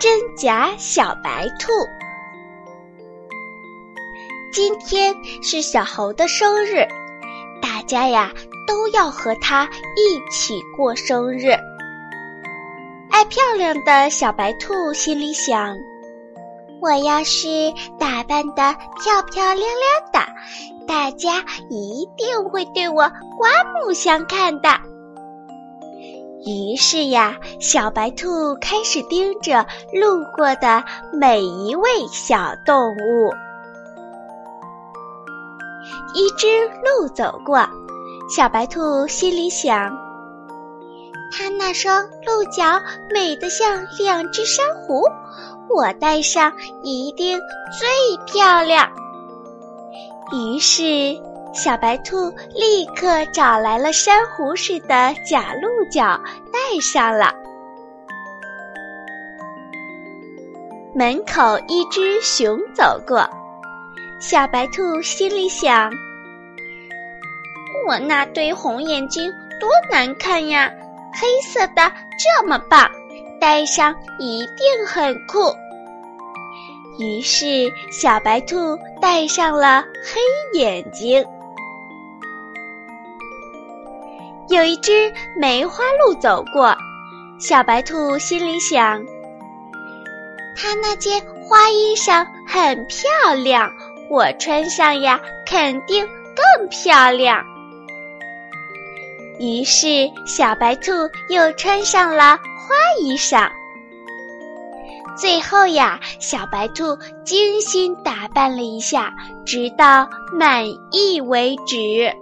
真假小白兔，今天是小猴的生日，大家呀都要和他一起过生日。爱漂亮的小白兔心里想：我要是打扮的漂漂亮亮的，大家一定会对我刮目相看的。于是呀，小白兔开始盯着路过的每一位小动物。一只鹿走过，小白兔心里想：它那双鹿角美得像两只珊瑚，我戴上一定最漂亮。于是。小白兔立刻找来了珊瑚似的假鹿角，戴上了。门口一只熊走过，小白兔心里想：“我那对红眼睛多难看呀，黑色的这么棒，戴上一定很酷。”于是，小白兔戴上了黑眼睛。有一只梅花鹿走过，小白兔心里想：它那件花衣裳很漂亮，我穿上呀肯定更漂亮。于是，小白兔又穿上了花衣裳。最后呀，小白兔精心打扮了一下，直到满意为止。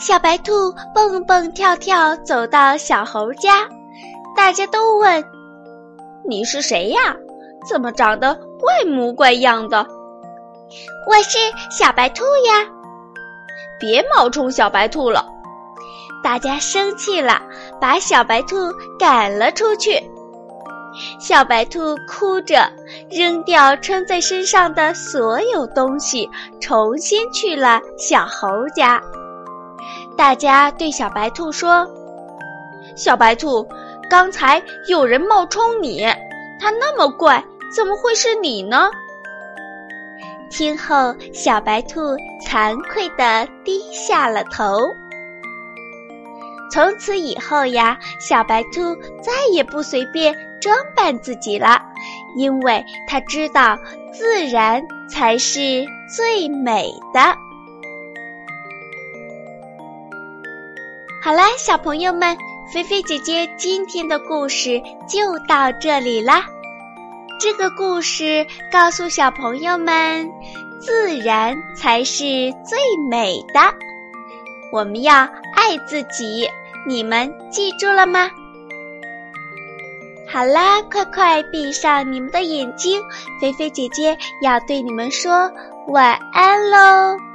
小白兔蹦蹦跳跳走到小猴家，大家都问：“你是谁呀？怎么长得怪模怪样的？”“我是小白兔呀！”“别冒充小白兔了！”大家生气了，把小白兔赶了出去。小白兔哭着扔掉穿在身上的所有东西，重新去了小猴家。大家对小白兔说：“小白兔，刚才有人冒充你，他那么怪，怎么会是你呢？”听后，小白兔惭愧地低下了头。从此以后呀，小白兔再也不随便装扮自己了，因为他知道自然才是最美的。好啦，小朋友们，菲菲姐姐今天的故事就到这里啦。这个故事告诉小朋友们，自然才是最美的。我们要爱自己，你们记住了吗？好啦，快快闭上你们的眼睛，菲菲姐姐要对你们说晚安喽。